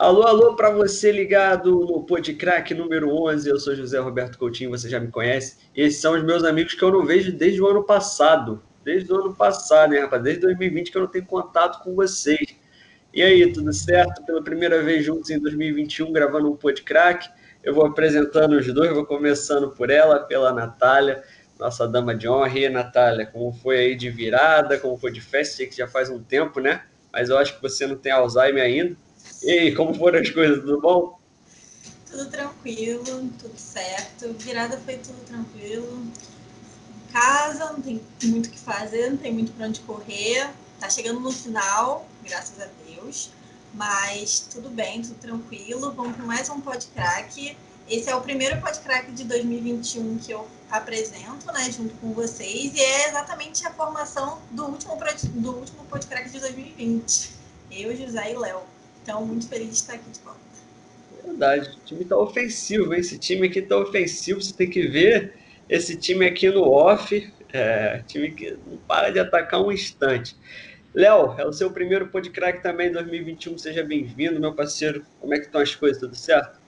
Alô, alô, para você ligado no Podcrack número 11. Eu sou José Roberto Coutinho, você já me conhece. Esses são os meus amigos que eu não vejo desde o ano passado. Desde o ano passado, né, rapaz? Desde 2020 que eu não tenho contato com vocês. E aí, tudo certo? Pela primeira vez juntos em 2021, gravando um Podcrack. Eu vou apresentando os dois, vou começando por ela, pela Natália, nossa dama de honra. E aí, Natália, como foi aí de virada, como foi de festa? Sei que já faz um tempo, né? Mas eu acho que você não tem Alzheimer ainda. E aí, como foram as coisas? Tudo bom? Tudo tranquilo, tudo certo. Virada foi tudo tranquilo. Casa, não tem muito o que fazer, não tem muito para onde correr. Tá chegando no final, graças a Deus. Mas tudo bem, tudo tranquilo. Vamos para mais um podcast. Esse é o primeiro podcast de 2021 que eu apresento, né, junto com vocês. E é exatamente a formação do último, do último podcast de 2020. Eu, José e Léo. Então, muito feliz de estar aqui de volta. Verdade, o time está ofensivo, hein? Esse time aqui está ofensivo, você tem que ver esse time aqui no off, é, time que não para de atacar um instante. Léo, é o seu primeiro podcast também em 2021, seja bem-vindo, meu parceiro. Como é que estão as coisas, tudo certo?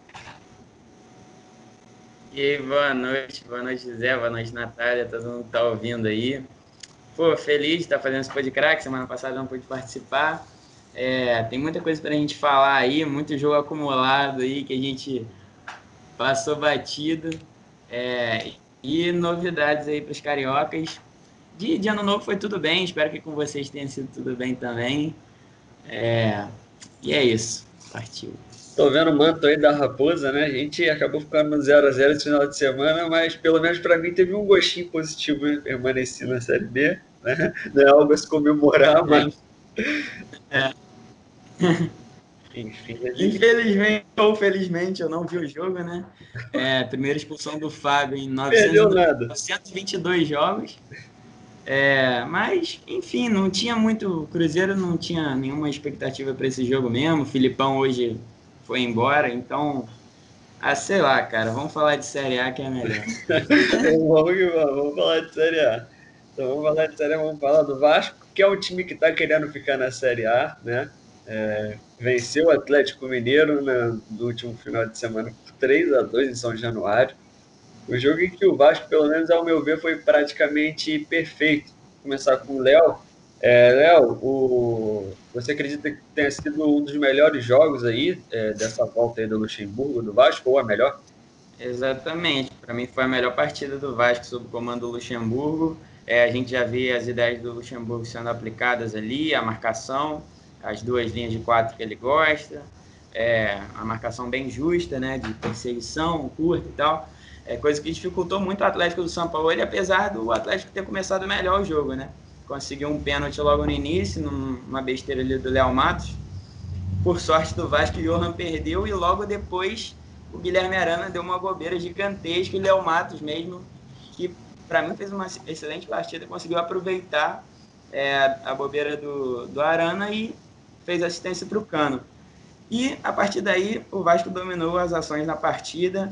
E aí, boa noite, boa noite, Zé, boa noite, Natália, todo mundo que tá ouvindo aí. Pô, feliz de estar fazendo esse podcast, semana passada não pude participar, é, tem muita coisa para a gente falar aí, muito jogo acumulado aí que a gente passou batido. É, e novidades aí para os cariocas. De, de, ano novo foi tudo bem, espero que com vocês tenha sido tudo bem também. É, e é isso, partiu. Tô vendo o manto aí da Raposa, né? A gente acabou ficando no 0x0 esse final de semana, mas pelo menos para mim teve um gostinho positivo permanecer na Série B. Né? Não é algo a se comemorar, mas. É. Infelizmente ou felizmente eu não vi o jogo, né? É, primeira expulsão do Fábio em 922 jogos. É, mas, enfim, não tinha muito. O Cruzeiro não tinha nenhuma expectativa para esse jogo mesmo. O Filipão hoje foi embora, então. Ah, sei lá, cara. Vamos falar de Série A que é melhor. vamos, vamos falar de Série A. Então vamos falar de Série A, vamos falar do Vasco, que é o time que está querendo ficar na Série A, né? É, venceu o Atlético Mineiro né, no último final de semana por 3 a 2 em São Januário. O jogo em que o Vasco, pelo menos ao meu ver, foi praticamente perfeito. Vou começar com o Léo. É, Léo, o... você acredita que tenha sido um dos melhores jogos aí é, dessa volta aí do Luxemburgo, do Vasco, ou a melhor? Exatamente. Para mim foi a melhor partida do Vasco sob o comando do Luxemburgo. É, a gente já vê as ideias do Luxemburgo sendo aplicadas ali, a marcação, as duas linhas de quatro que ele gosta, é, a marcação bem justa, né, de perseguição curta e tal, é coisa que dificultou muito o Atlético do São Paulo, ele, apesar do Atlético ter começado melhor o jogo, né, conseguiu um pênalti logo no início, numa besteira ali do Léo Matos, por sorte do Vasco, o Johan perdeu e logo depois o Guilherme Arana deu uma bobeira gigantesca e o Léo Matos mesmo, que para mim fez uma excelente partida, conseguiu aproveitar é, a bobeira do, do Arana e fez assistência para o Cano. E a partir daí, o Vasco dominou as ações na partida,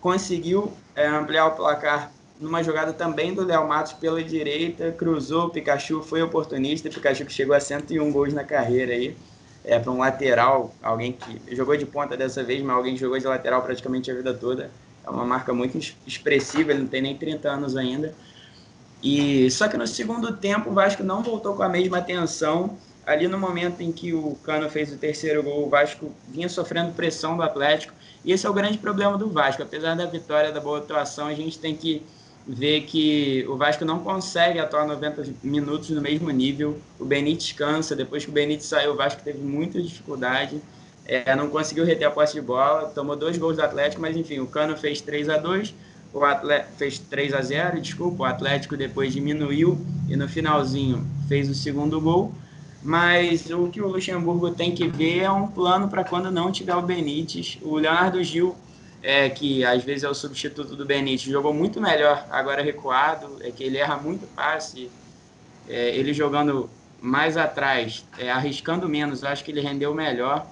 conseguiu é, ampliar o placar numa jogada também do Léo Matos pela direita, cruzou, Pikachu foi oportunista, Pikachu que chegou a 101 gols na carreira aí, é, para um lateral, alguém que jogou de ponta dessa vez, mas alguém que jogou de lateral praticamente a vida toda. É uma marca muito expressiva, ele não tem nem 30 anos ainda. E só que no segundo tempo o Vasco não voltou com a mesma atenção ali no momento em que o Cano fez o terceiro gol, o Vasco vinha sofrendo pressão do Atlético. E esse é o grande problema do Vasco. Apesar da vitória, da boa atuação, a gente tem que ver que o Vasco não consegue atuar 90 minutos no mesmo nível. O Benítez cansa, depois que o Benítez saiu, o Vasco teve muita dificuldade. É, não conseguiu reter a posse de bola, tomou dois gols do Atlético, mas enfim, o Cano fez 3 a 2 o Atlético fez 3 a 0 desculpa, o Atlético depois diminuiu e no finalzinho fez o segundo gol. Mas o que o Luxemburgo tem que ver é um plano para quando não tiver o Benítez. O Leonardo Gil, é, que às vezes é o substituto do Benítez, jogou muito melhor agora recuado, é que ele erra muito passe. É, ele jogando mais atrás, é, arriscando menos, acho que ele rendeu melhor.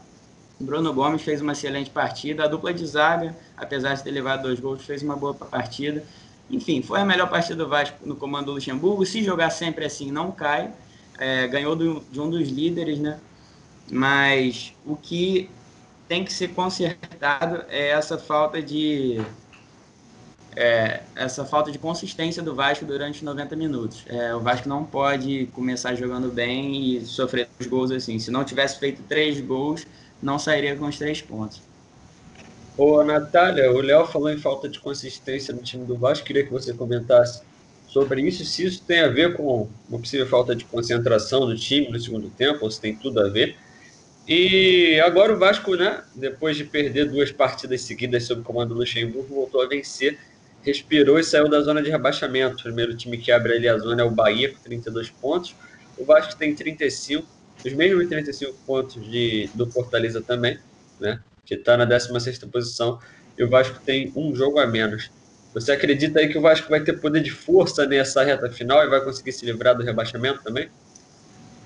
Bruno Gomes fez uma excelente partida. A dupla de zaga, apesar de ter levado dois gols, fez uma boa partida. Enfim, foi a melhor partida do Vasco no comando do Luxemburgo. Se jogar sempre assim, não cai é, ganhou do, de um dos líderes, né? Mas o que tem que ser consertado é essa falta de é, essa falta de consistência do Vasco durante 90 minutos. É, o Vasco não pode começar jogando bem e sofrer os gols assim. Se não tivesse feito três gols, não sairia com os três pontos. Ô, Natália, o Léo falou em falta de consistência no time do Vasco. Queria que você comentasse sobre isso, se isso tem a ver com uma possível falta de concentração do time no segundo tempo, ou se tem tudo a ver. E agora o Vasco, né, depois de perder duas partidas seguidas sob o comando do Luxemburgo, voltou a vencer respirou e saiu da zona de rebaixamento. O primeiro time que abre ali a zona é o Bahia, com 32 pontos. O Vasco tem 35, os mesmos 35 pontos de, do Fortaleza também, né? que está na 16 posição. E o Vasco tem um jogo a menos. Você acredita aí que o Vasco vai ter poder de força nessa reta final e vai conseguir se livrar do rebaixamento também?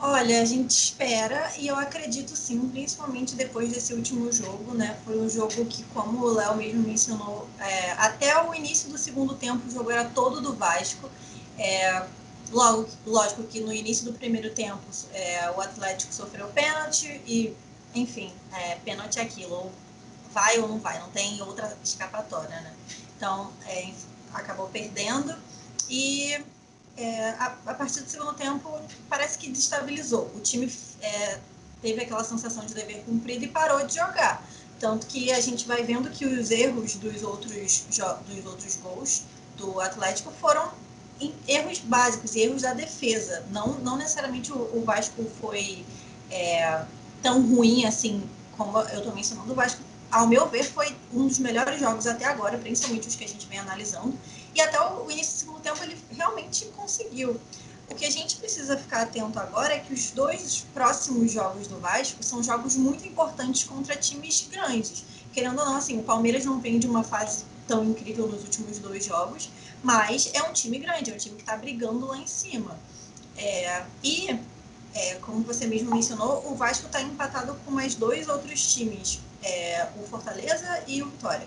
Olha, a gente espera e eu acredito sim, principalmente depois desse último jogo, né? Foi um jogo que, como o Léo mesmo mencionou, é, até o início do segundo tempo o jogo era todo do Vasco. É, logo, lógico que no início do primeiro tempo é, o Atlético sofreu pênalti e, enfim, é, pênalti é aquilo, vai ou não vai, não tem outra escapatória, né? Então, é, acabou perdendo e é, a, a, partir do segundo tempo, parece que destabilizou. O time é, teve aquela sensação de dever cumprido e parou de jogar. Tanto que a gente vai vendo que os erros dos outros, dos outros gols do Atlético foram erros básicos, erros da defesa. Não, não necessariamente o, o Vasco foi é, tão ruim assim, como eu estou mencionando. O Vasco, ao meu ver, foi um dos melhores jogos até agora, principalmente os que a gente vem analisando. E até o início do segundo tempo ele realmente conseguiu. O que a gente precisa ficar atento agora é que os dois próximos jogos do Vasco são jogos muito importantes contra times grandes. Querendo ou não, assim, o Palmeiras não vem de uma fase tão incrível nos últimos dois jogos, mas é um time grande, é um time que está brigando lá em cima. É, e, é, como você mesmo mencionou, o Vasco está empatado com mais dois outros times, é, o Fortaleza e o Vitória.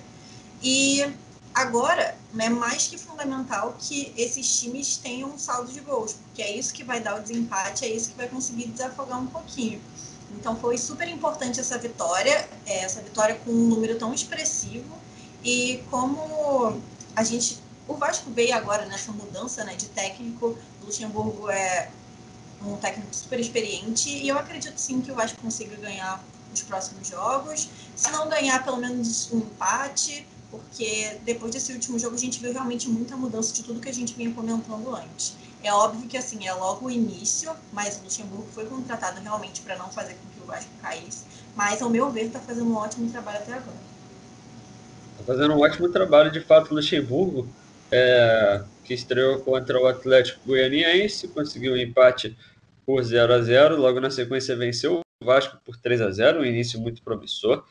E Agora, é mais que fundamental que esses times tenham um saldo de gols, porque é isso que vai dar o desempate, é isso que vai conseguir desafogar um pouquinho. Então foi super importante essa vitória, é, essa vitória com um número tão expressivo. E como a gente. O Vasco veio agora nessa mudança né, de técnico, o Luxemburgo é um técnico super experiente, e eu acredito sim que o Vasco consiga ganhar os próximos jogos. Se não ganhar, pelo menos um empate porque depois desse último jogo a gente viu realmente muita mudança de tudo que a gente vinha comentando antes. É óbvio que assim, é logo o início, mas o Luxemburgo foi contratado realmente para não fazer com que o Vasco caísse. Mas, ao meu ver, está fazendo um ótimo trabalho até agora. Está fazendo um ótimo trabalho, de fato, o Luxemburgo, é, que estreou contra o Atlético Goianiense, conseguiu um empate por 0 a 0 logo na sequência venceu o Vasco por 3 a 0 um início muito promissor.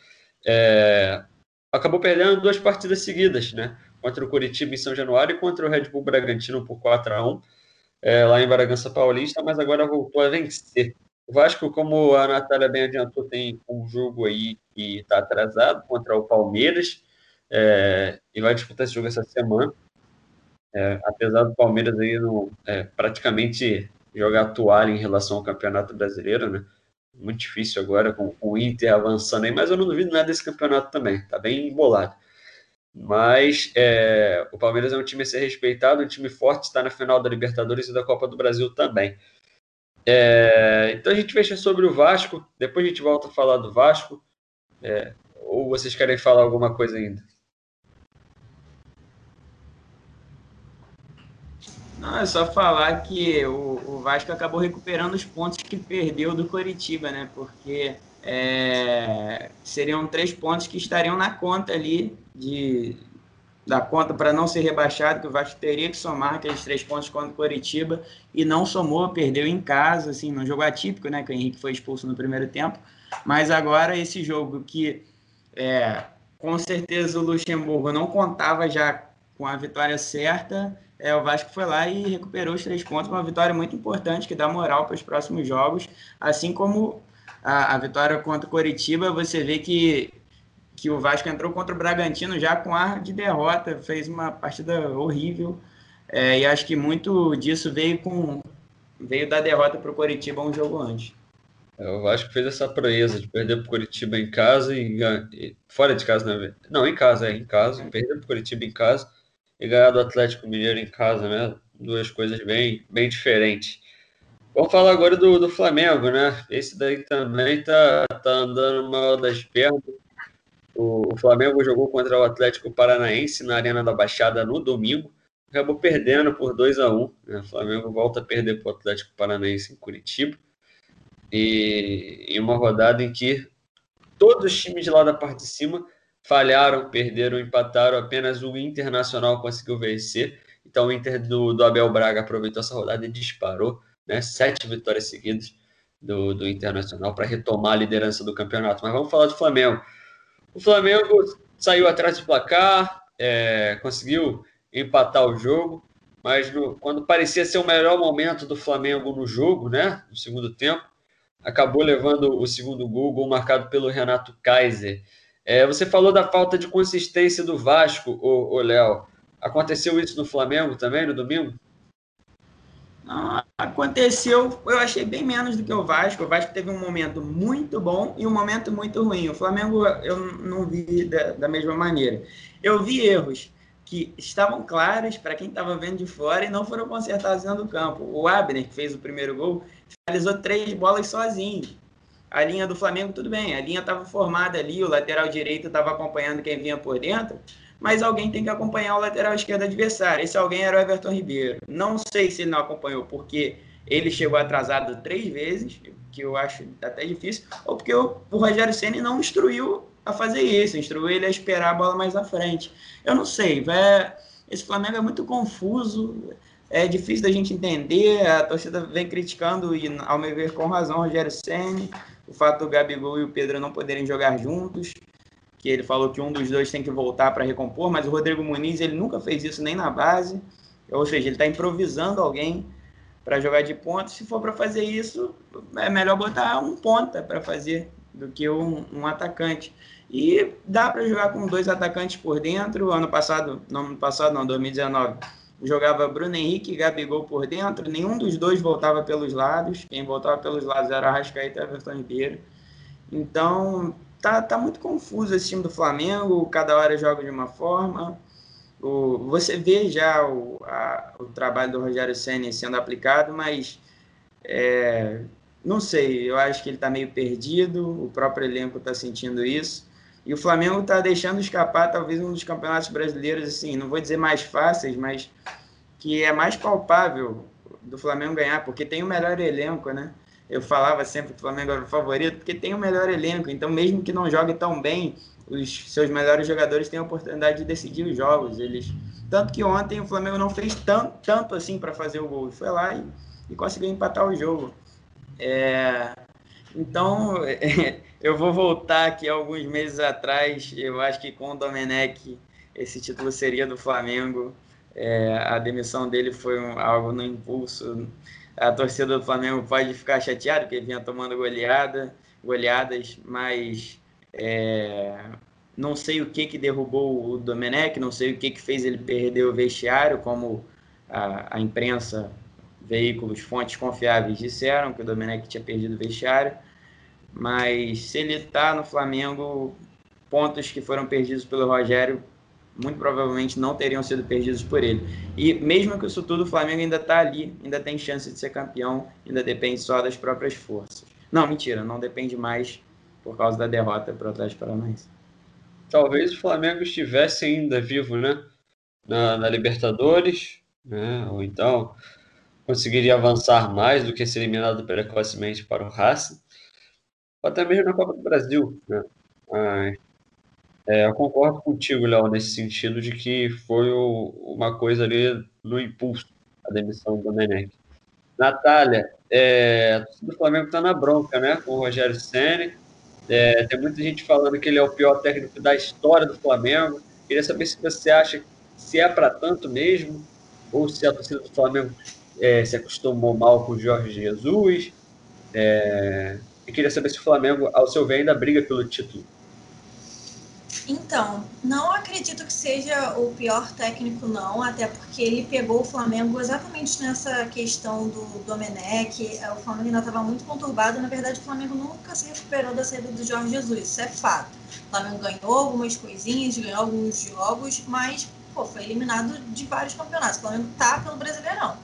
É, acabou perdendo duas partidas seguidas, né? Contra o Curitiba em São Januário e contra o Red Bull Bragantino por 4 a 1 é, lá em Bragança Paulista, mas agora voltou a vencer. O Vasco, como a Natália bem adiantou, tem um jogo aí que está atrasado contra o Palmeiras é, e vai disputar esse jogo essa semana. É, apesar do Palmeiras aí não, é, praticamente jogar toalha em relação ao Campeonato Brasileiro, né? muito difícil agora com, com, o Inter avançando aí, mas eu não duvido nada desse campeonato também, tá bem embolado. Mas é, o Palmeiras é um time a ser respeitado, um time forte, está na final da Libertadores e da Copa do Brasil também. É, então a gente fecha sobre o Vasco, depois a gente volta a falar do Vasco. É, ou vocês querem falar alguma coisa ainda? Não, é só falar que o, o Vasco acabou recuperando os pontos que perdeu do Coritiba, né? Porque é, seriam três pontos que estariam na conta ali de, da conta para não ser rebaixado, que o Vasco teria que somar aqueles três pontos contra o Coritiba e não somou, perdeu em casa, assim, num jogo atípico, né? Que o Henrique foi expulso no primeiro tempo. Mas agora esse jogo que é, com certeza o Luxemburgo não contava já com a vitória certa é, o Vasco foi lá e recuperou os três pontos, uma vitória muito importante que dá moral para os próximos jogos, assim como a, a, vitória contra o Coritiba, você vê que, que o Vasco entrou contra o Bragantino já com ar de derrota, fez uma partida horrível, é, e acho que muito disso veio com veio da derrota para o Coritiba um jogo antes. É, o Vasco fez essa proeza de perder para o Curitiba em casa e fora de casa, né? Não, em casa, é em casa, perder para o Curitiba em casa e ganhar do Atlético Mineiro em casa, né? Duas coisas bem, bem diferentes. Vamos falar agora do, do Flamengo, né? Esse daí também tá, tá andando mal das pernas. O, o Flamengo jogou contra o Atlético Paranaense na Arena da Baixada no domingo. Acabou perdendo por 2 a 1 né? O Flamengo volta a perder para o Atlético Paranaense em Curitiba. E em uma rodada em que todos os times lá da parte de cima falharam, perderam, empataram, apenas o Internacional conseguiu vencer. Então o Inter do, do Abel Braga aproveitou essa rodada e disparou, né? Sete vitórias seguidas do, do Internacional para retomar a liderança do campeonato. Mas vamos falar do Flamengo. O Flamengo saiu atrás do placar, é, conseguiu empatar o jogo, mas no, quando parecia ser o melhor momento do Flamengo no jogo, né? No segundo tempo, acabou levando o segundo gol, gol marcado pelo Renato Kaiser. É, você falou da falta de consistência do Vasco, o Léo. Aconteceu isso no Flamengo também, no domingo? Não, aconteceu, eu achei bem menos do que o Vasco. O Vasco teve um momento muito bom e um momento muito ruim. O Flamengo eu não vi da, da mesma maneira. Eu vi erros que estavam claros para quem estava vendo de fora e não foram consertados dentro do campo. O Abner, que fez o primeiro gol, finalizou três bolas sozinho. A linha do Flamengo, tudo bem, a linha estava formada ali, o lateral direito estava acompanhando quem vinha por dentro, mas alguém tem que acompanhar o lateral esquerdo adversário. Esse alguém era o Everton Ribeiro. Não sei se ele não acompanhou, porque ele chegou atrasado três vezes, que eu acho até difícil, ou porque o, Rogério Senna não instruiu a fazer isso, instruiu ele a esperar a bola mais à frente. Eu não sei, véio, esse Flamengo é muito confuso, é difícil da gente entender, a torcida vem criticando, e ao meu ver com razão, o Rogério Senna, o fato do Gabigol e o Pedro não poderem jogar juntos, que ele falou que um dos dois tem que voltar para recompor, mas o Rodrigo Muniz ele nunca fez isso nem na base, ou seja, ele está improvisando alguém para jogar de ponta. Se for para fazer isso, é melhor botar um ponta para fazer do que um, um, atacante. E dá para jogar com dois atacantes por dentro. Ano passado, não ano passado, não, 2019, jogava Bruno Henrique e Gabigol por dentro. Nenhum dos dois voltava pelos lados. Quem voltava pelos lados era Arrascaeta e Everton Ribeiro. Então, tá, tá muito confuso esse time do Flamengo. Cada hora joga de uma forma. O, você vê já o, a, o trabalho do Rogério Senna sendo aplicado, mas é, não sei, eu acho que ele está meio perdido, o próprio elenco está sentindo isso. E o Flamengo está deixando escapar talvez um dos campeonatos brasileiros, assim, não vou dizer mais fáceis, mas que é mais palpável do Flamengo ganhar, porque tem o melhor elenco, né? Eu falava sempre que o Flamengo era o favorito, porque tem o melhor elenco. Então, mesmo que não jogue tão bem, os seus melhores jogadores têm a oportunidade de decidir os jogos. Eles tanto que ontem o Flamengo não fez tanto, tanto assim para fazer o gol. Foi lá e, e conseguiu empatar o jogo. É, então, eu vou voltar aqui alguns meses atrás. Eu acho que com o Domenech esse título seria do Flamengo. É, a demissão dele foi um, algo no impulso. A torcida do Flamengo pode ficar chateada porque vinha tomando goleada, goleadas, mas é, não sei o que que derrubou o Domenech, não sei o que que fez ele perder o vestiário, como a, a imprensa veículos, fontes confiáveis disseram que o Domenech tinha perdido o vestiário, mas se ele está no Flamengo, pontos que foram perdidos pelo Rogério muito provavelmente não teriam sido perdidos por ele. E mesmo que isso tudo, o Flamengo ainda está ali, ainda tem chance de ser campeão, ainda depende só das próprias forças. Não, mentira, não depende mais por causa da derrota para o Atlético Paranaense. Talvez o Flamengo estivesse ainda vivo, né? Na, na Libertadores, né? Ou então conseguiria avançar mais do que ser eliminado precocemente para o Racing, até mesmo na Copa do Brasil. Né? Mas, é, eu concordo contigo, Léo, nesse sentido de que foi o, uma coisa ali no impulso, a demissão do Menec. Natália, é, do Flamengo está na bronca, né, com o Rogério Senna. É, tem muita gente falando que ele é o pior técnico da história do Flamengo. Queria saber se você acha se é para tanto mesmo, ou se a torcida do Flamengo é, se acostumou mal com o Jorge Jesus. É, e queria saber se o Flamengo, ao seu ver, ainda briga pelo título. Então, não acredito que seja o pior técnico, não, até porque ele pegou o Flamengo exatamente nessa questão do Domenech. É, o Flamengo ainda estava muito conturbado. Na verdade, o Flamengo nunca se recuperou da saída do Jorge Jesus, isso é fato. O Flamengo ganhou algumas coisinhas, ganhou alguns jogos, mas pô, foi eliminado de vários campeonatos. O Flamengo tá pelo Brasileirão.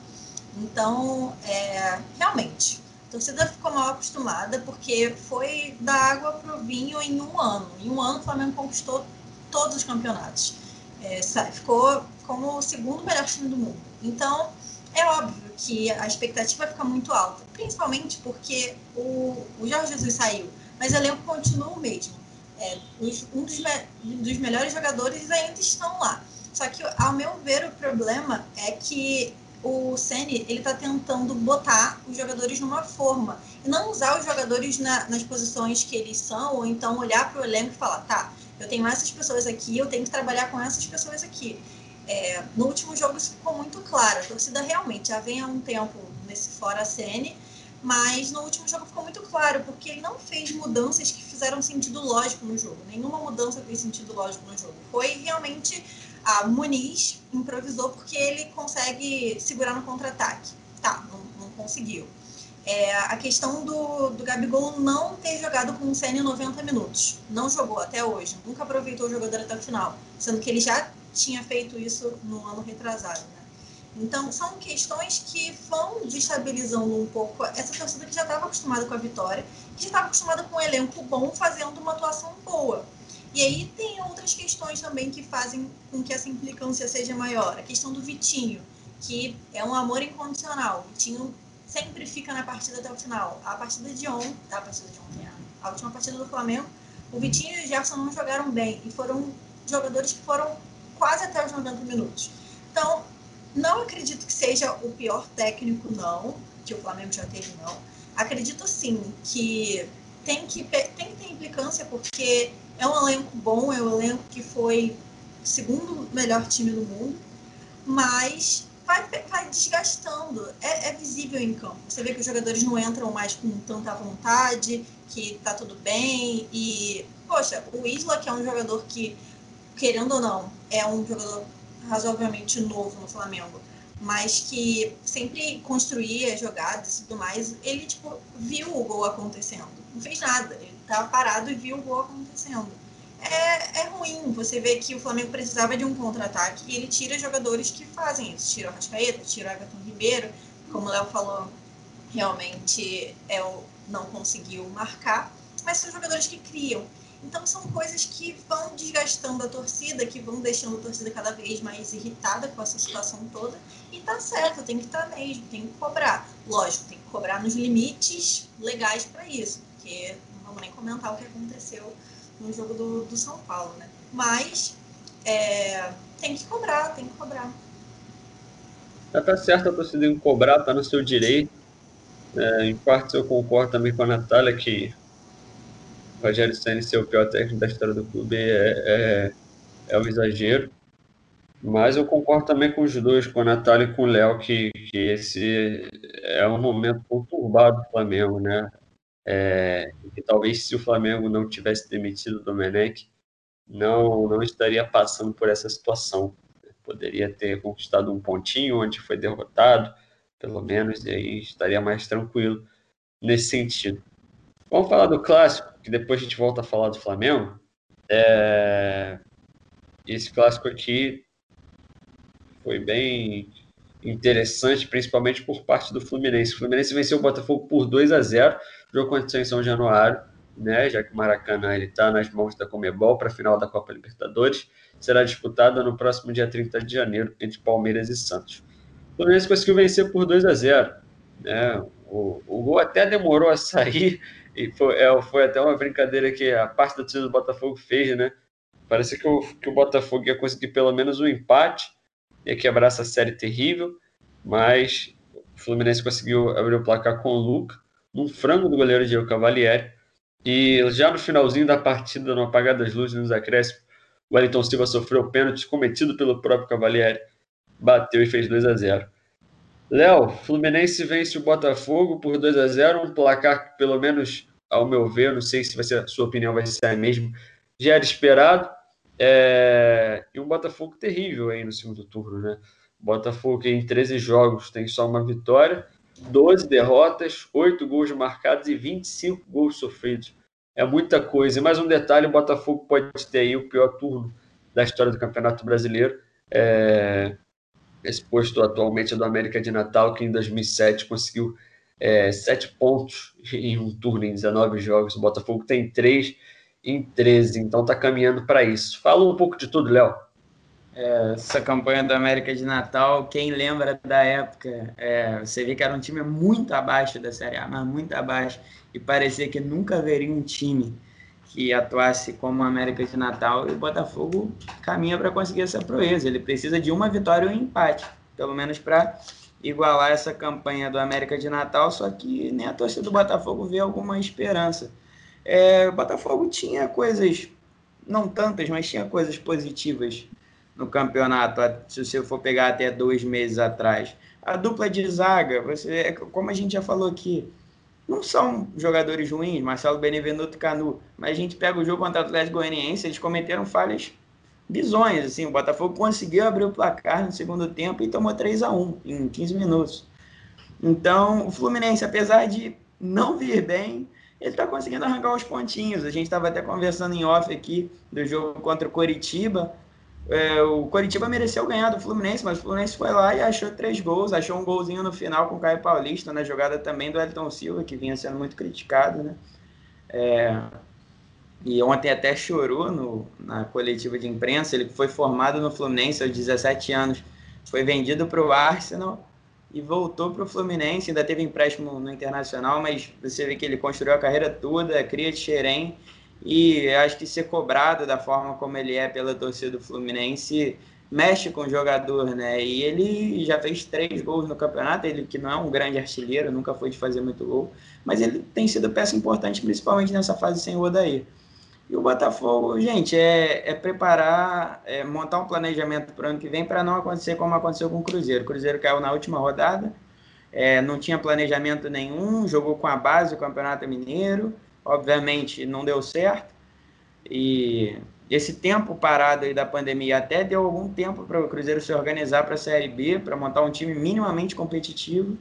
Então, é, realmente, torcida ficou mal acostumada porque foi da água para o vinho em um ano. Em um ano, o Flamengo conquistou todos os campeonatos. É, ficou como o segundo melhor time do mundo. Então, é óbvio que a expectativa fica muito alta, principalmente porque o, o Jorge Jesus saiu, mas o elenco continua o mesmo. É, os, um dos, me, dos melhores jogadores ainda estão lá. Só que, ao meu ver, o problema é que o Ceni ele está tentando botar os jogadores numa forma e não usar os jogadores na, nas posições que eles são, ou então olhar para o elenco e falar, tá, eu tenho essas pessoas aqui, eu tenho que trabalhar com essas pessoas aqui. É, no último jogo isso ficou muito claro. A torcida realmente já vem há um tempo nesse fora Ceni, mas no último jogo ficou muito claro, porque ele não fez mudanças que fizeram sentido lógico no jogo. Nenhuma mudança fez sentido lógico no jogo. Foi realmente a Muniz improvisou porque ele consegue segurar no contra-ataque. Tá, não, não conseguiu. É, a questão do, do Gabigol não ter jogado com o Senna 90 minutos. Não jogou até hoje. Nunca aproveitou o jogador até o final. Sendo que ele já tinha feito isso no ano retrasado. Né? Então, são questões que vão destabilizando um pouco essa torcida que já estava acostumada com a vitória, que já estava acostumada com um elenco bom fazendo uma atuação boa. E aí tem outras questões também que fazem com que essa implicância seja maior. A questão do Vitinho, que é um amor incondicional. O Vitinho sempre fica na partida até o final. A partida de ontem, a partida de ontem, a última partida do Flamengo, o Vitinho e o Gerson não jogaram bem e foram jogadores que foram quase até os 90 minutos. Então, não acredito que seja o pior técnico, não, que o Flamengo já teve, não. Acredito sim que tem que, tem que ter implicância, porque é um elenco bom, é um elenco que foi o segundo melhor time do mundo, mas vai, vai desgastando. É, é, visível em campo. Você vê que os jogadores não entram mais com tanta vontade, que tá tudo bem. E, poxa, o Isla, que é um jogador que, querendo ou não, é um jogador razoavelmente novo no Flamengo, mas que sempre construía jogadas e tudo mais, ele, tipo, viu o gol acontecendo. Não fez nada. Ele estava tá parado e viu o gol acontecendo. É, é ruim você ver que o Flamengo precisava de um contra-ataque e ele tira jogadores que fazem isso. Tira o Rascaeta, tira o Everton Ribeiro, como o Léo falou, realmente é, não conseguiu marcar, mas são jogadores que criam. Então são coisas que vão desgastando a torcida, que vão deixando a torcida cada vez mais irritada com essa situação toda. E tá certo, tem que estar tá mesmo, tem que cobrar. Lógico, tem que cobrar nos limites legais para isso, porque vamos nem comentar o que aconteceu no jogo do, do São Paulo, né? Mas é, tem que cobrar, tem que cobrar. Já tá certo a torcida em cobrar, tá no seu direito. É, em parte eu concordo também com a Natália que o Rogério Senna ser o pior técnico da história do clube é, é, é um exagero. Mas eu concordo também com os dois, com a Natália e com o Léo, que, que esse é um momento conturbado do Flamengo, né? É, que talvez se o Flamengo não tivesse demitido o Domenech, não, não estaria passando por essa situação. Poderia ter conquistado um pontinho onde foi derrotado, pelo menos, e aí estaria mais tranquilo nesse sentido. Vamos falar do clássico, que depois a gente volta a falar do Flamengo. É... Esse clássico aqui foi bem interessante, principalmente por parte do Fluminense. O Fluminense venceu o Botafogo por 2 a 0 jogo aconteceu em São Januário, né, já que o Maracanã está nas mãos da Comebol para a final da Copa Libertadores. Será disputada no próximo dia 30 de janeiro entre Palmeiras e Santos. O Fluminense conseguiu vencer por 2 a 0 né? o, o gol até demorou a sair, e foi, é, foi até uma brincadeira que a parte da torcida do Botafogo fez, né? Parece que o, que o Botafogo ia conseguir pelo menos um empate, ia quebrar essa série terrível, mas o Fluminense conseguiu abrir o placar com o Luca num frango do goleiro Diego Cavalieri. E já no finalzinho da partida, no apagar das luzes, nos acréscimos, o Wellington Silva sofreu o pênalti cometido pelo próprio Cavalieri, bateu e fez 2 a 0 Léo, Fluminense vence o Botafogo por 2 a 0 um placar que, pelo menos ao meu ver, não sei se vai ser, a sua opinião vai ser a mesma, já era esperado, É... E um Botafogo terrível aí no segundo turno, né? Botafogo em 13 jogos tem só uma vitória, 12 derrotas, 8 gols marcados e 25 gols sofridos. É muita coisa. E mais um detalhe: o Botafogo pode ter aí o pior turno da história do Campeonato Brasileiro. É... Esse posto atualmente é do América de Natal, que em 2007 conseguiu é, 7 pontos em um turno em 19 jogos. O Botafogo tem 3 em 13, então está caminhando para isso. Fala um pouco de tudo, Léo. É, essa campanha do América de Natal, quem lembra da época, é, você vê que era um time muito abaixo da Série A, mas muito abaixo, e parecia que nunca haveria um time que atuasse como o América de Natal, e o Botafogo caminha para conseguir essa proeza. Ele precisa de uma vitória ou um empate, pelo menos para igualar essa campanha do América de Natal, só que nem a torcida do Botafogo vê alguma esperança. É, o Botafogo tinha coisas, não tantas, mas tinha coisas positivas no campeonato, se você for pegar até dois meses atrás. A dupla de zaga, você, como a gente já falou aqui, não são jogadores ruins, Marcelo Benevenuto e Canu, mas a gente pega o jogo contra o Atlético Goianiense, eles cometeram falhas bizonhas, assim, o Botafogo conseguiu abrir o placar no segundo tempo e tomou 3 a 1 em 15 minutos. Então, o Fluminense, apesar de não vir bem, ele está conseguindo arrancar os pontinhos. A gente estava até conversando em off aqui do jogo contra o Coritiba. É, o Coritiba mereceu ganhar do Fluminense, mas o Fluminense foi lá e achou três gols, achou um golzinho no final com o Caio Paulista, na jogada também do Elton Silva, que vinha sendo muito criticado, né? É, e ontem até chorou no, na coletiva de imprensa, ele foi formado no Fluminense aos 17 anos, foi vendido para o Arsenal e voltou para o Fluminense, ainda teve empréstimo no Internacional, mas você vê que ele construiu a carreira toda, cria de Xerém, e acho que ser cobrado da forma como ele é pela torcida do Fluminense mexe com o jogador, né? E ele já fez três gols no campeonato, ele que não é um grande artilheiro, nunca foi de fazer muito gol, mas ele tem sido peça importante, principalmente nessa fase sem o Odair. E o Botafogo, gente, é, é preparar, é montar um planejamento para o ano que vem para não acontecer como aconteceu com o Cruzeiro. O Cruzeiro caiu na última rodada, é, não tinha planejamento nenhum, jogou com a base do Campeonato Mineiro, obviamente não deu certo. E esse tempo parado aí da pandemia até deu algum tempo para o Cruzeiro se organizar para a Série B, para montar um time minimamente competitivo.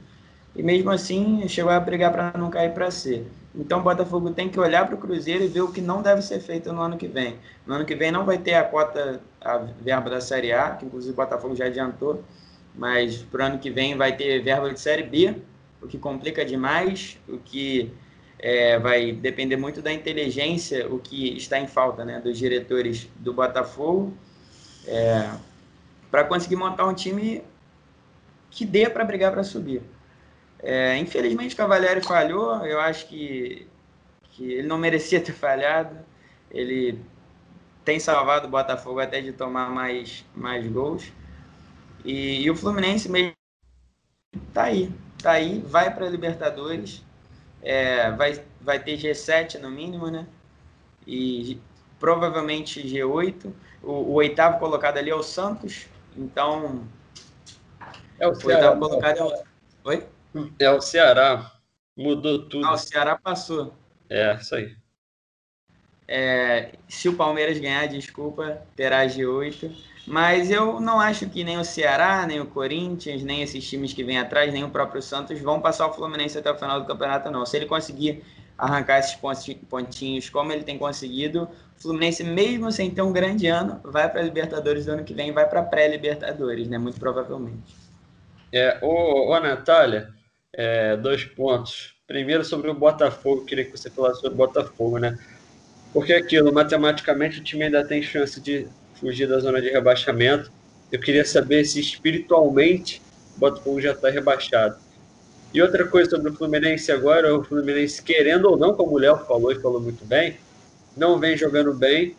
E mesmo assim chegou a brigar para não cair para C. Então o Botafogo tem que olhar para o Cruzeiro e ver o que não deve ser feito no ano que vem. No ano que vem não vai ter a cota, a verba da Série A, que inclusive o Botafogo já adiantou, mas para o ano que vem vai ter verba de Série B, o que complica demais, o que é, vai depender muito da inteligência, o que está em falta né, dos diretores do Botafogo, é, para conseguir montar um time que dê para brigar para subir. É, infelizmente o Cavalieri falhou, eu acho que, que ele não merecia ter falhado. Ele tem salvado o Botafogo até de tomar mais, mais gols. E, e o Fluminense mesmo tá aí, tá aí, vai para a Libertadores, é, vai, vai ter G7 no mínimo, né? E provavelmente G8. O, o oitavo colocado ali é o Santos, então. É o, o oitavo colocado é o. Oi? É o Ceará. Mudou tudo. Ah, o Ceará passou. É, isso aí. É, se o Palmeiras ganhar, desculpa, terá G8. Mas eu não acho que nem o Ceará, nem o Corinthians, nem esses times que vêm atrás, nem o próprio Santos vão passar o Fluminense até o final do campeonato, não. Se ele conseguir arrancar esses pontinhos como ele tem conseguido, o Fluminense, mesmo sem ter um grande ano, vai para a Libertadores do ano que vem, vai para a pré-Libertadores, né? Muito provavelmente. É, ô, ô Natália, é, dois pontos. Primeiro, sobre o Botafogo, queria que você falasse sobre o Botafogo, né? Porque aquilo, matematicamente, o time ainda tem chance de fugir da zona de rebaixamento. Eu queria saber se espiritualmente o Botafogo já está rebaixado. E outra coisa sobre o Fluminense agora, o Fluminense querendo ou não, como o Léo falou e falou muito bem, não vem jogando bem,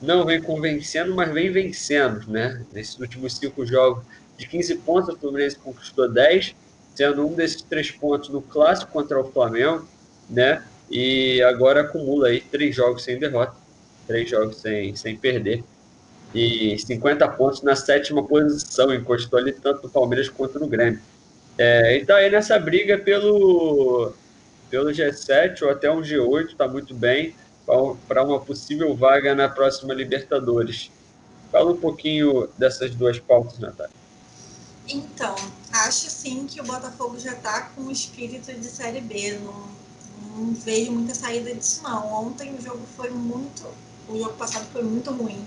não vem convencendo, mas vem vencendo, né? Nesses últimos cinco jogos de 15 pontos, o Fluminense conquistou 10, sendo um desses três pontos no clássico contra o Flamengo, né? E agora acumula aí três jogos sem derrota, três jogos sem, sem perder. E 50 pontos na sétima posição, encostou ali tanto no Palmeiras quanto no Grêmio. É, então aí nessa briga pelo, pelo G7 ou até um G8, tá muito bem. para uma possível vaga na próxima Libertadores. Fala um pouquinho dessas duas pautas, Natália. Então, acho sim que o Botafogo já está com o espírito de Série B. Não, não vejo muita saída disso, não. Ontem o jogo foi muito. O jogo passado foi muito ruim.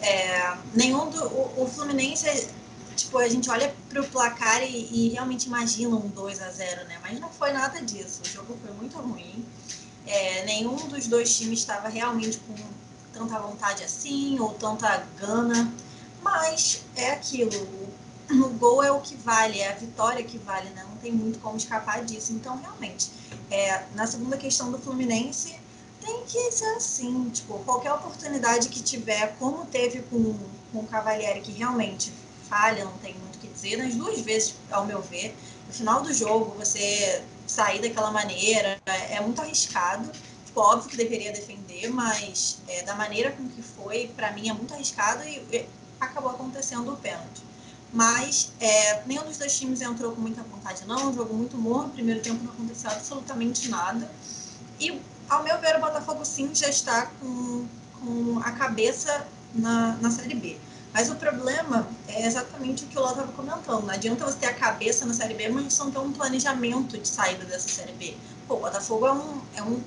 É, nenhum do. O, o, Fluminense, tipo, a gente olha para o placar e, e, realmente imagina um 2 a 0 né? Mas não foi nada disso. O jogo foi muito ruim. É, nenhum dos dois times estava realmente com tanta vontade assim, ou tanta gana. Mas é aquilo o gol é o que vale, é a vitória que vale, né? Não tem muito como escapar disso. Então, realmente, é, na segunda questão do Fluminense, tem que ser assim, tipo, qualquer oportunidade que tiver, como teve com, com o Cavalieri, que realmente falha, não tem muito o que dizer, nas duas vezes, ao meu ver, no final do jogo, você sair daquela maneira é, muito arriscado. Tipo, óbvio que deveria defender, mas é, da maneira com que foi, para mim é muito arriscado e, e acabou acontecendo o pênalti. Mas é, nenhum dos dois times entrou com muita vontade, não. Um jogo muito morno. No primeiro tempo não aconteceu absolutamente nada. E, ao meu ver, o Botafogo sim já está com, com a cabeça na, na Série B. Mas o problema é exatamente o que o Ló estava comentando. Não adianta você ter a cabeça na Série B, mas não ter um planejamento de saída dessa Série B. Pô, o Botafogo é um, é um,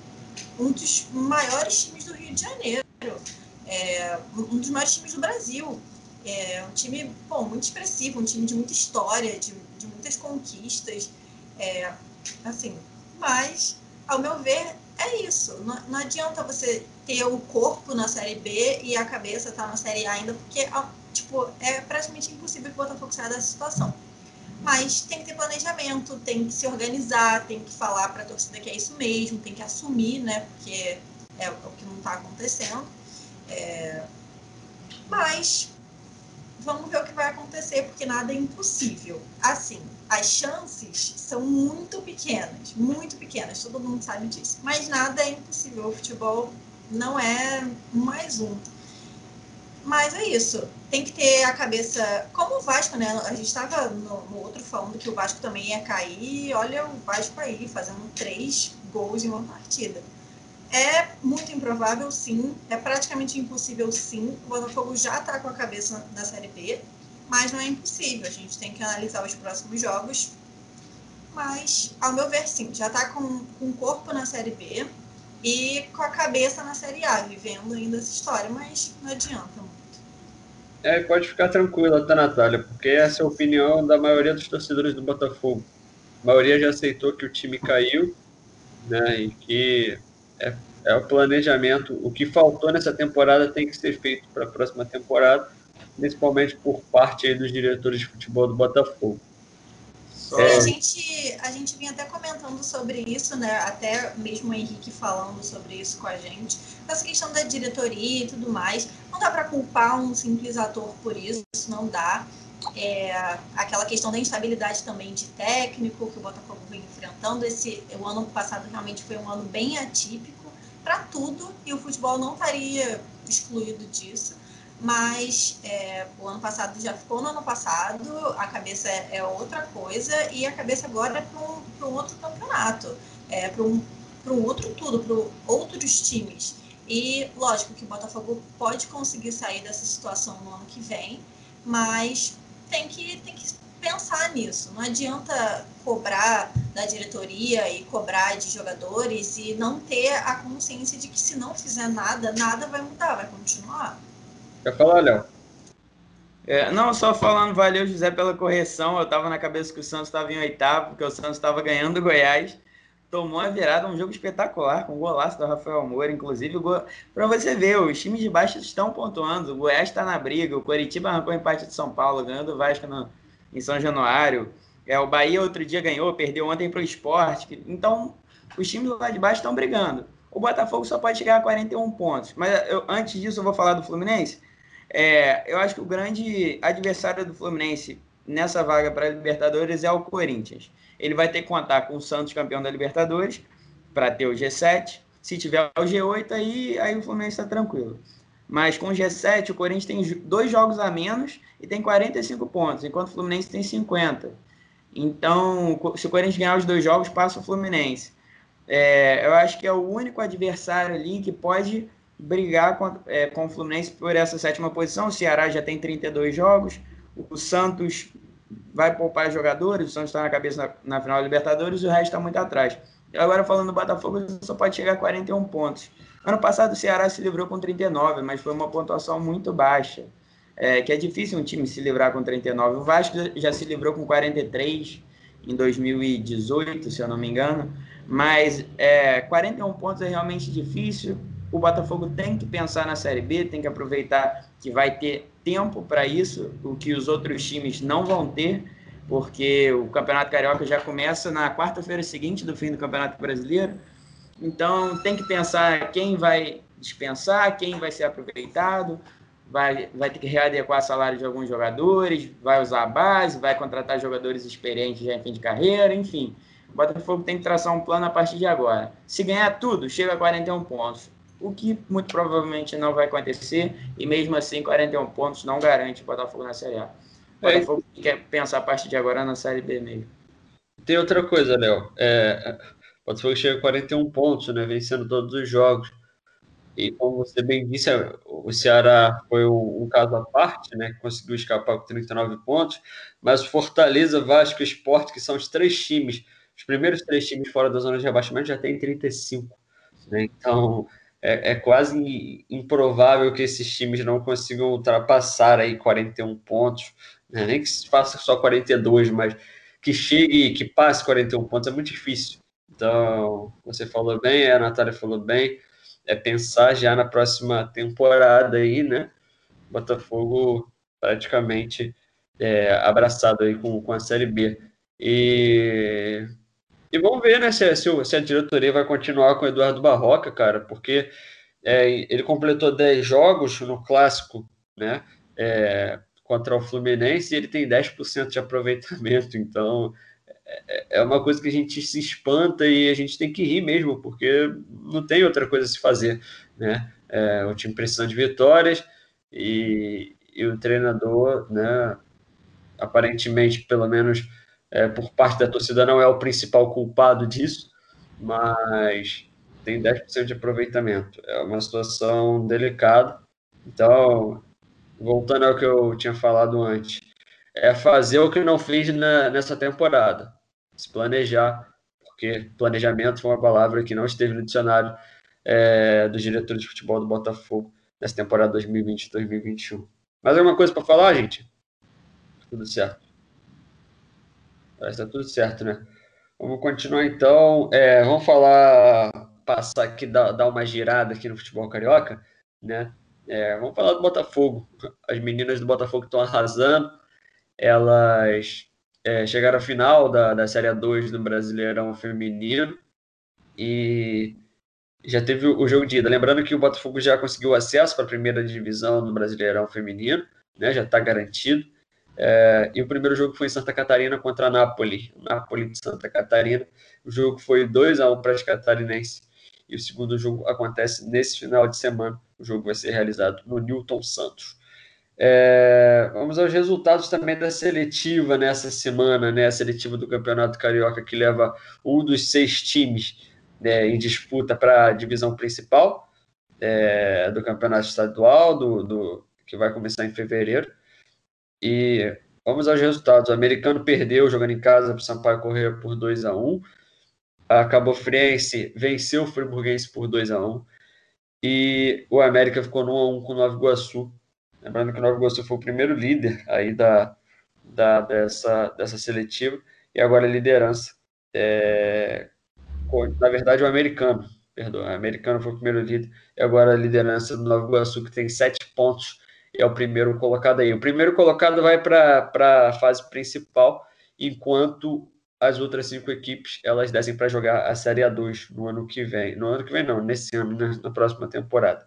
um dos maiores times do Rio de Janeiro. É um dos maiores times do Brasil. É um time muito expressivo, um time de muita história, de, de muitas conquistas. É, assim, mas, ao meu ver, é isso. Não, não, adianta você ter o corpo na Série B e a cabeça tá na Série A ainda, porque tipo, é praticamente impossível que o Botafogo saia dessa situação. Mas tem que ter planejamento, tem que se organizar, tem que falar para a torcida que é isso mesmo, tem que assumir, né? Porque é o que não está acontecendo. É... Mas vamos ver o que vai acontecer, porque nada é impossível. Assim, as chances são muito pequenas, muito pequenas, todo mundo sabe disso. Mas nada é impossível. O futebol não é mais um. Mas é isso. Tem que ter a cabeça. Como o Vasco, né? A gente estava no, no, outro falando que o Vasco também ia cair. Olha o Vasco aí, fazendo três gols em uma partida. É muito improvável, sim. É praticamente impossível, sim. O Botafogo já está com a cabeça na Série B, mas não é impossível. A gente tem que analisar os próximos jogos. Mas, ao meu ver, sim, já está com, com o corpo na Série B e com a cabeça na Série A, vivendo ainda essa história, mas não adianta muito. É, pode ficar tranquila, tá, Natália? Porque essa é a opinião da maioria dos torcedores do Botafogo. A maioria já aceitou que o time caiu, né, e que é, é o planejamento. O que faltou nessa temporada tem que ser feito para a próxima temporada, principalmente por parte aí dos diretores de futebol do Botafogo. Sim, é... a, gente, a gente vinha até comentando sobre isso, né? Até mesmo o Henrique falando sobre isso com a gente. Essa questão da diretoria e tudo mais. Não dá para culpar um simples ator por isso, não dá. É, aquela questão da instabilidade também de técnico que o Botafogo vem enfrentando. Esse, o ano passado realmente foi um ano bem atípico para tudo e o futebol não estaria excluído disso. Mas é, o ano passado já ficou no ano passado, a cabeça é, é outra coisa e a cabeça agora é para um, outro campeonato, é, para um, um outro tudo, para outros times. E lógico que o Botafogo pode conseguir sair dessa situação no ano que vem, mas tem que, tem que pensar nisso. Não adianta cobrar da diretoria e cobrar de jogadores e não ter a consciência de que se não fizer nada, nada vai mudar, vai continuar. Quer falar, Léo? É, não, só falando, valeu, José, pela correção. Eu estava na cabeça que o Santos estava em oitavo, porque o Santos estava ganhando o Goiás. Tomou a virada, um jogo espetacular, com o golaço do Rafael Moura. Inclusive, go... para você ver, os times de baixo estão pontuando. O Goiás está na briga, o Coritiba arrancou empate de São Paulo, ganhando o Vasco no... em São Januário. É, o Bahia outro dia ganhou, perdeu ontem para o esporte. Então, os times lá de baixo estão brigando. O Botafogo só pode chegar a 41 pontos. Mas eu, antes disso, eu vou falar do Fluminense. É, eu acho que o grande adversário do Fluminense nessa vaga para a Libertadores é o Corinthians. Ele vai ter que contar com o Santos campeão da Libertadores para ter o G7. Se tiver o G8, aí, aí o Fluminense está tranquilo. Mas com o G7, o Corinthians tem dois jogos a menos e tem 45 pontos, enquanto o Fluminense tem 50. Então, se o Corinthians ganhar os dois jogos, passa o Fluminense. É, eu acho que é o único adversário ali que pode brigar com, é, com o Fluminense por essa sétima posição. O Ceará já tem 32 jogos, o Santos vai poupar jogadores, o Santos está na cabeça na, na, final da Libertadores e o resto está muito atrás. E agora falando do Botafogo, só pode chegar a 41 pontos. Ano passado o Ceará se livrou com 39, mas foi uma pontuação muito baixa. É, que é difícil um time se livrar com 39. O Vasco já se livrou com 43 em 2018, se eu não me engano. Mas é, 41 pontos é realmente difícil. O Botafogo tem que pensar na Série B, tem que aproveitar que vai ter tempo para isso, o que os outros times não vão ter, porque o Campeonato Carioca já começa na quarta-feira seguinte do fim do Campeonato Brasileiro. Então tem que pensar quem vai dispensar, quem vai ser aproveitado, vai, vai ter que readequar salário de alguns jogadores, vai usar a base, vai contratar jogadores experientes já em fim de carreira, enfim. O Botafogo tem que traçar um plano a partir de agora. Se ganhar tudo, chega a 41 pontos. O que muito provavelmente não vai acontecer, e mesmo assim, 41 pontos não garante o Botafogo na Série A. O é Botafogo é. quer pensar a partir de agora na Série B mesmo. Tem outra coisa, Léo. É, o Botafogo chega a 41 pontos, né, vencendo todos os jogos. E como você bem disse, o Ceará foi um, um caso à parte, né? Que conseguiu escapar com 39 pontos, mas Fortaleza, Vasco e Sport, que são os três times, os primeiros três times fora da zona de rebaixamento, já tem 35. Né? Então é, é, quase improvável que esses times não consigam ultrapassar aí 41 pontos, né? nem que se faça só 42, mas que chegue, que passe 41 pontos é muito difícil. Então, você falou bem, a Natália falou bem é pensar já na próxima temporada aí, né? Botafogo praticamente é, abraçado aí com, com a Série B. E, e vamos ver, né, se, se, se a diretoria vai continuar com o Eduardo Barroca, cara, porque é, ele completou 10 jogos no clássico, né? É, contra o Fluminense e ele tem 10% de aproveitamento, então é, é uma coisa que a gente se espanta e a gente tem que rir mesmo, porque não tem outra coisa a se fazer, né? É, o time precisa de vitórias e, e o treinador, né, aparentemente, pelo menos é, por parte da torcida, não é o principal culpado disso, mas tem 10% de aproveitamento. É uma situação delicada. Então, voltando ao que eu tinha falado antes, é fazer o que não fez na, nessa temporada se planejar, porque planejamento foi uma palavra que não esteve no dicionário é, dos diretores de futebol do Botafogo nessa temporada 2020-2021. Mais alguma coisa para falar, gente? Tudo certo. Que tá tudo certo, né? Vamos continuar então. É, vamos falar, passar aqui, dar, dar uma girada aqui no futebol carioca, né? É, vamos falar do Botafogo. As meninas do Botafogo estão arrasando. Elas é, chegaram à final da, da Série 2 do Brasileirão Feminino e já teve o jogo de ida. Lembrando que o Botafogo já conseguiu acesso para a primeira divisão do Brasileirão Feminino, né, já está garantido. É, e o primeiro jogo foi em Santa Catarina contra a Napoli, Napoli de Santa Catarina. O jogo foi 2 a 1 para as catarinenses. E o segundo jogo acontece nesse final de semana. O jogo vai ser realizado no Newton Santos. É, vamos aos resultados também da seletiva nessa semana, né? A seletiva do Campeonato Carioca que leva um dos seis times né, em disputa para a divisão principal é, do Campeonato Estadual, do, do, que vai começar em fevereiro. E vamos aos resultados. O americano perdeu jogando em casa para o Sampaio Correia por 2 a 1 A Cabo Friense venceu o Friburguense por 2 a 1 E o América ficou no 1 a 1 com o Nova Iguaçu Lembrando que o Nova Iguaçu foi o primeiro líder aí da, da, dessa, dessa seletiva e agora a liderança. É, na verdade, o americano, perdão, o americano foi o primeiro líder e agora a liderança do Nova Iguaçu, que tem sete pontos é o primeiro colocado aí. O primeiro colocado vai para a fase principal, enquanto as outras cinco equipes elas descem para jogar a Série A2 no ano que vem. No ano que vem, não, nesse ano, na, na próxima temporada.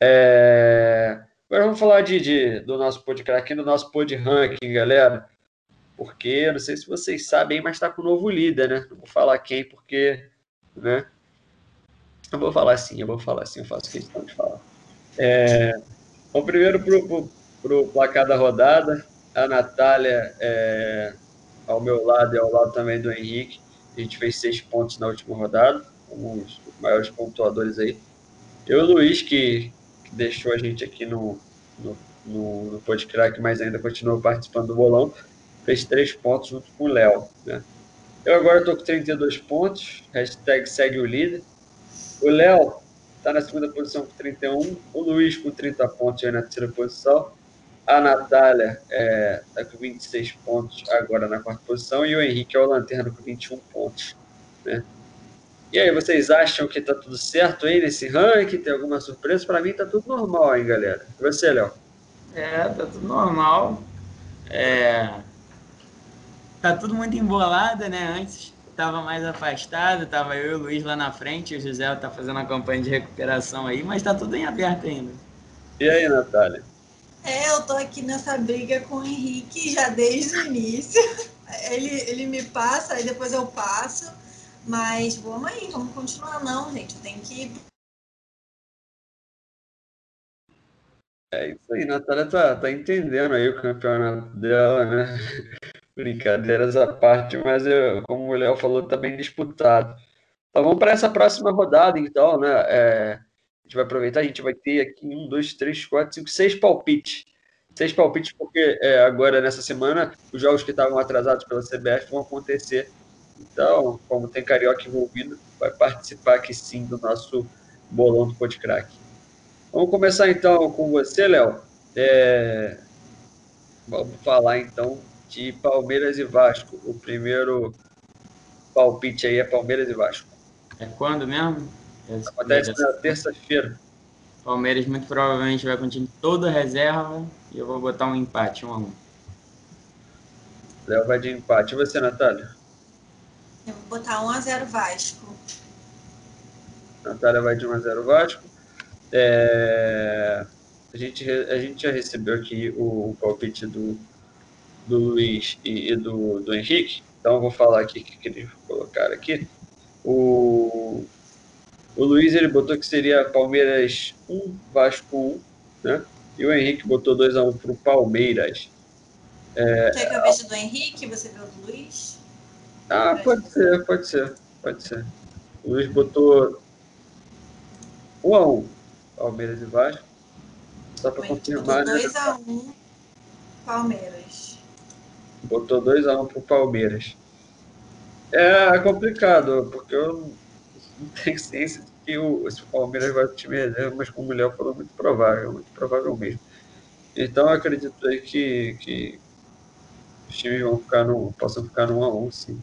É... Agora vamos falar de, de do nosso podcast aqui, do nosso pod ranking, galera. Porque, não sei se vocês sabem, mas está com o novo líder, né? Não vou falar quem, porque, né? Eu vou falar sim, eu vou falar sim, eu faço questão de falar. É, então, primeiro para o placar da rodada, a Natália é, ao meu lado e ao lado também do Henrique. A gente fez seis pontos na última rodada. como os maiores pontuadores aí. Eu o Luiz, que, que deixou a gente aqui no, no, no, no Podcrack, mas ainda continuou participando do bolão, fez três pontos junto com o Léo. Né? Eu agora estou com 32 pontos, hashtag segue o líder. O Léo está na segunda posição com 31, o Luiz com 30 pontos aí na terceira posição. A Natália está é, tá com 26 pontos agora na quarta posição e o Henrique é o lanterna com 21 pontos. Né? E aí, vocês acham que tá tudo certo aí nesse ranking? Tem alguma surpresa? Para mim tá tudo normal, hein, galera? E você, Léo? É, tá tudo normal. É... Tá tudo muito embolado, né? Antes tava mais afastado, tava eu e o Luiz lá na frente, o José tá fazendo a campanha de recuperação aí, mas tá tudo em aberto ainda. E aí, Natália? É, eu tô aqui nessa briga com o Henrique já desde o início. Ele, ele me passa, aí depois eu passo. Mas vamos aí, vamos continuar não, gente. Tem que. É isso aí, Natália tá, tá entendendo aí o campeonato dela, né? Brincadeiras à parte, mas eu, como o Léo falou, tá bem disputado. Então vamos para essa próxima rodada, então, né? É, a gente vai aproveitar, a gente vai ter aqui um, dois, três, quatro, cinco, seis palpites. Seis palpites, porque é, agora, nessa semana, os jogos que estavam atrasados pela CBF vão acontecer então, como tem carioca envolvido, vai participar aqui sim do nosso bolão do Podcrack. Vamos começar então com você, Léo. É... Vamos falar então de Palmeiras e Vasco. O primeiro palpite aí é Palmeiras e Vasco. É quando mesmo? Acontece na terça-feira. Palmeiras muito provavelmente vai com o time toda reserva e eu vou botar um empate, um a um. Léo vai de empate. E você, Natália? Eu vou botar 1x0 Vasco. Natália vai de 1x0 Vasco. É... A, gente, a gente já recebeu aqui o, o palpite do, do Luiz e, e, do, do Henrique. Então, eu vou falar aqui o que, que eles colocaram aqui. O, o Luiz ele botou que seria Palmeiras 1, Vasco 1, né? E o Henrique botou 2x1 para o Palmeiras. É, Quer que eu veja do Henrique? Você viu do Luiz? Ah, pode ser, pode ser, pode ser. O Luiz botou 1 a 1 Palmeiras e Vasco. Só para confirmar. 2 né? a 1 Palmeiras. Botou 2 a 1 pro Palmeiras. É complicado, porque eu não tenho ciência de que o, se o Palmeiras vai pro time reserva, mas como o Léo falou, muito provável, muito provável mesmo. Então eu acredito aí que, que os times vão ficar no, possam ficar no 1 a 1 sim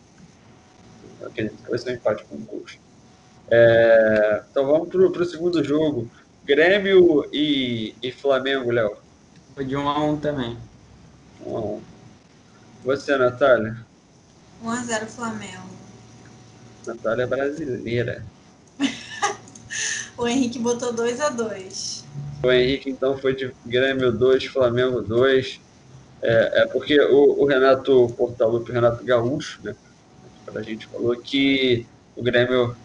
acredito que vai ser um empate com gols. É, então vamos para o segundo jogo. Grêmio e, e Flamengo, Léo. Foi de 1 a 1 também. 1 a 1 Você, Natália? 1 a 0 Flamengo. Natália é brasileira. o Henrique botou 2 a 2 O Henrique, então, foi de Grêmio 2, Flamengo 2. É, é porque o, o Renato Portaluppi, o Renato Gaúcho, né? a gente falou que o Grêmio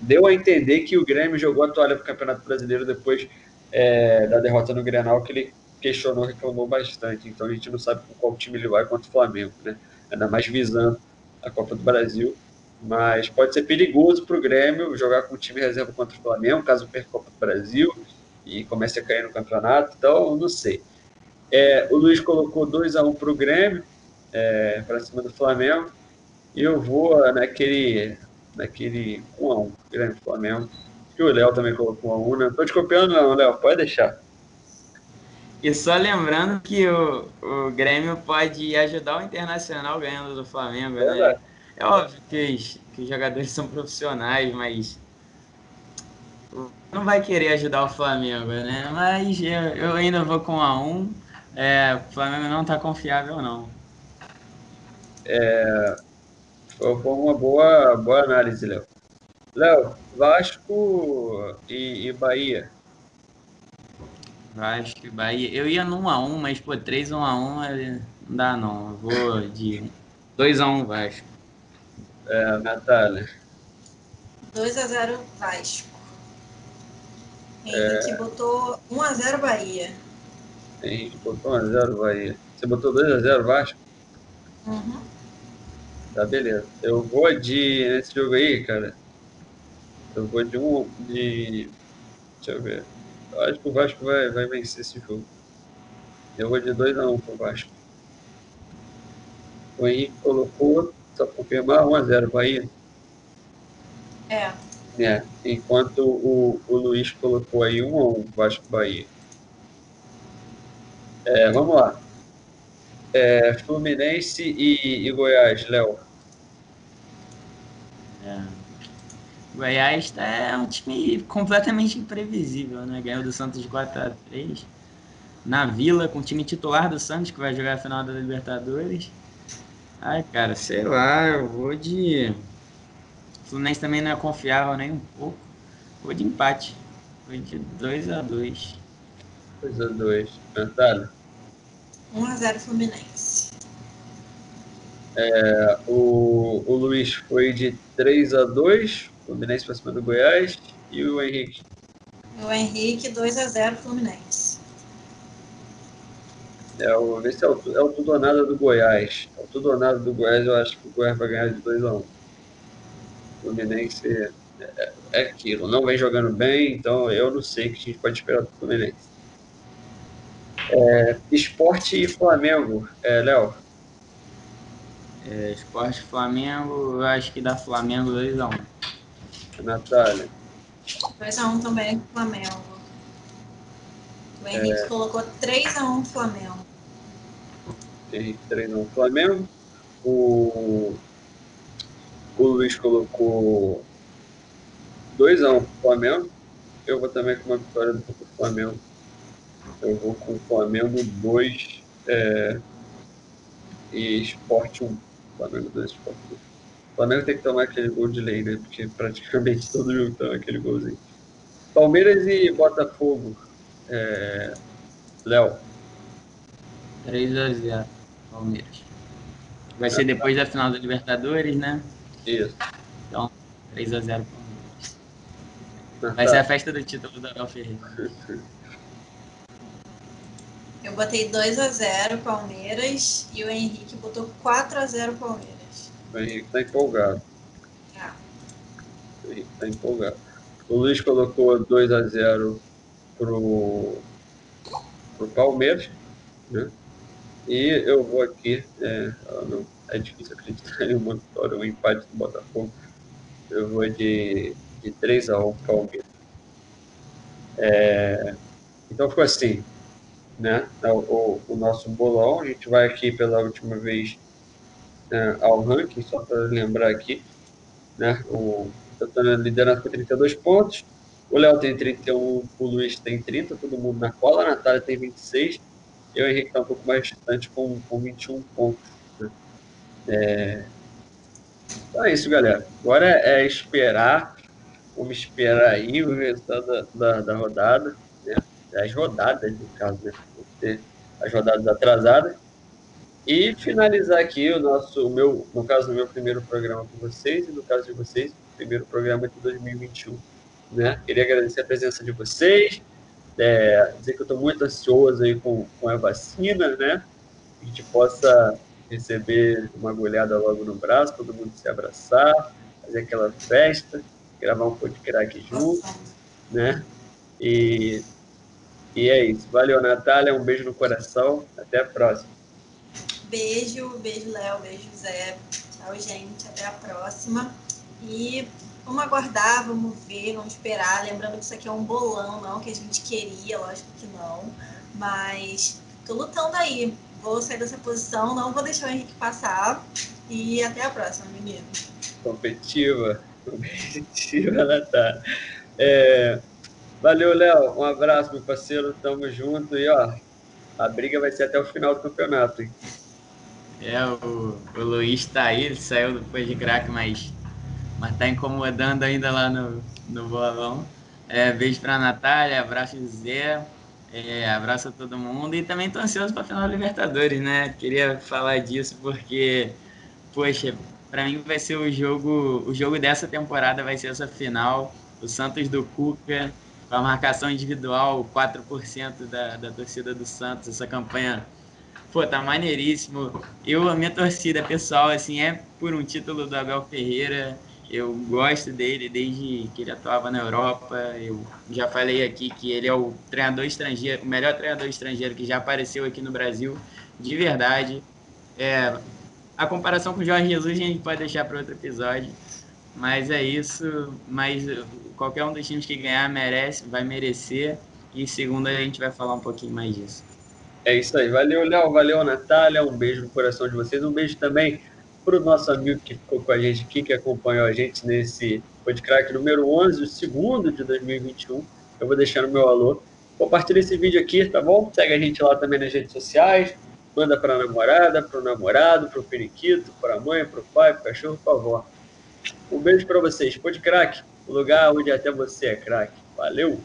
deu a entender que o Grêmio jogou a toalha para o Campeonato Brasileiro depois é, da derrota no Grenal, que ele questionou, reclamou bastante. Então a gente não sabe com qual time ele vai contra o Flamengo, né? Ainda mais visando a Copa do Brasil. Mas pode ser perigoso para o Grêmio jogar com o time reserva contra o Flamengo, caso perca a Copa do Brasil e comece a cair no campeonato. Então, não sei. É, o Luiz colocou 2 a 1 um para o Grêmio, é, para cima do Flamengo. E eu vou naquele, naquele 1x1, grande Flamengo. Que o Léo também colocou 1x1, né? Não tô te copiando, não, Léo, pode deixar. E só lembrando que o, o Grêmio pode ajudar o Internacional ganhando do Flamengo, é né? É óbvio que os, que os jogadores são profissionais, mas não vai querer ajudar o Flamengo, né? Mas eu, eu ainda vou com a 1. É, o Flamengo não tá confiável, não. É, foi uma boa, boa análise, Léo. Léo, Vasco e, e, Bahia. Vasco e Bahia. Eu ia no 1x1, mas, pô, 3x1 não dá, não. Eu vou de 2x1 Vasco. É, Natália. 2x0 Vasco. Henrique é... botou 1x0 Bahia. Henrique botou 1x0 Bahia. Você botou 2x0 Vasco? Uhum. Tá, beleza. Eu vou de. Nesse jogo aí, cara. Eu vou de um. De. Deixa eu ver. Acho que o Vasco vai, vai vencer esse jogo. Eu vou de 2x1 um pro Vasco. O Henrique colocou, só confirmar, 1x0 Bahia. É. É, enquanto o, o Luiz colocou aí 1x1 Vasco Bahia. É, vamos lá. É, Fluminense e, e Goiás, Léo. É. Goiás tá, é um time completamente imprevisível, né? Ganhou do Santos de 4x3. Na Vila, com o time titular do Santos, que vai jogar a final da Libertadores. Ai, cara, sei lá, eu vou de. O Fluminense também não é confiável nem um pouco. Vou de empate. Vou de 2x2. 2x2. Natália? 1x0 Fluminense. É, o, o Luiz foi de 3x2, Fluminense para cima do Goiás. E o Henrique? O Henrique, 2x0 Fluminense. É o, esse é o, é o tudo ou nada do Goiás. É o tudo ou nada do Goiás, eu acho que o Goiás vai ganhar de 2x1. Fluminense é, é, é, aquilo, não vem jogando bem, então eu não sei o que a gente pode esperar do Fluminense. É, esporte e Flamengo, é, Léo. É, esporte Flamengo, eu acho que dá Flamengo 2x1. Natália. 2x1 também Flamengo. O Henrique é... colocou 3x1 Flamengo. Henrique 3x1 Flamengo. O, o Luiz colocou 2x1 Flamengo. Eu vou também com uma vitória do Flamengo. Eu vou com o Flamengo 2 é, e Esporte 1. Flamengo 2 Esporte 1. O Flamengo tem que tomar aquele gol de lei, né? Porque praticamente todo jogo toma aquele golzinho. Palmeiras e Botafogo. É... Léo. 3x0 Palmeiras. Vai ser depois da final da Libertadores, né? Isso. Então, 3x0 Palmeiras. Vai ser a festa do título do Abel Ferreira. Eu botei 2 x 0 Palmeiras e o Henrique botou 4 x 0 Palmeiras. O Henrique tá empolgado. Ah. O Henrique tá empolgado. O Luiz colocou 2 x 0 pro, pro Palmeiras, né? E eu vou aqui, é, não, é difícil acreditar em uma vitória, um empate do Botafogo. Eu vou de, de 3 x 1 Palmeiras. É, então ficou assim, né, o, o, nosso bolão. A gente vai aqui pela última vez né, ao ranking, só para lembrar aqui. Né, o, estou liderando com 32 pontos. O Léo tem 31, o Luiz tem 30, todo mundo na cola. A Natália tem 26. Eu e o Henrique está um pouco mais distante com, com 21 pontos. Né. É... Então é isso, galera. Agora é esperar. Vamos esperar aí o resultado da, da, da rodada. Né? As rodadas, no caso, né? ter as rodadas atrasadas. E finalizar aqui o nosso, o meu, no caso, o meu primeiro programa com vocês, e no caso de vocês, o primeiro programa de 2021. Né? Queria agradecer a presença de vocês, é, dizer que eu estou muito ansioso aí com, com a vacina, né? Que a gente possa receber uma agulhada logo no braço, todo mundo se abraçar, fazer aquela festa, gravar um podcast junto, né? E e é isso. Valeu, Natália. Um beijo no coração. Até a próxima. Beijo, beijo, Léo, beijo, Zé. Tchau, gente. Até a próxima. E vamos aguardar, vamos ver, vamos esperar. Lembrando que isso aqui é um bolão, não que a gente queria, lógico que não. Mas tô lutando aí. Vou sair dessa posição, não vou deixar o Henrique passar. E até a próxima, menino. Competitiva. Competitiva, Natália. É, Valeu, Léo. Um abraço, meu parceiro. Tamo junto. E, ó, a briga vai ser até o final do campeonato, hein? É, o, o Luiz tá aí, ele saiu depois de craque, mas, mas tá incomodando ainda lá no, no bolão. É, beijo pra Natália, abraço Zé, é, abraço a todo mundo e também tô ansioso pra final da Libertadores, né? Queria falar disso porque, poxa, para mim vai ser o jogo, o jogo dessa temporada vai ser essa final, o Santos do Cuca com a marcação individual, 4% da, da torcida do Santos, essa campanha, pô, tá maneiríssimo. Eu, a minha torcida pessoal, assim, é por um título do Abel Ferreira Eu gosto dele desde que ele atuava na Europa. Eu já falei aqui que ele é o treinador estrangeiro, o melhor treinador estrangeiro que já apareceu aqui no Brasil, de verdade. É, a comparação com o Jorge Jesus a gente pode deixar para outro episódio. Mas é isso. Mas qualquer um dos times que ganhar merece, vai merecer. E segundo a gente vai falar um pouquinho mais disso. É isso aí. Valeu, Léo. Valeu, Natália. Um beijo no coração de vocês. Um beijo também para o nosso amigo que ficou com a gente aqui, que acompanhou a gente nesse podcast número 11, o segundo de 2021. Eu vou deixar no meu alô. Compartilha esse vídeo aqui, tá bom? Segue a gente lá também nas redes sociais. Manda para a namorada, para o namorado, para o periquito, para a mãe, para o pai, para o cachorro, para a avó. Um beijo para vocês. Pode crack, o lugar onde até você é craque. Valeu!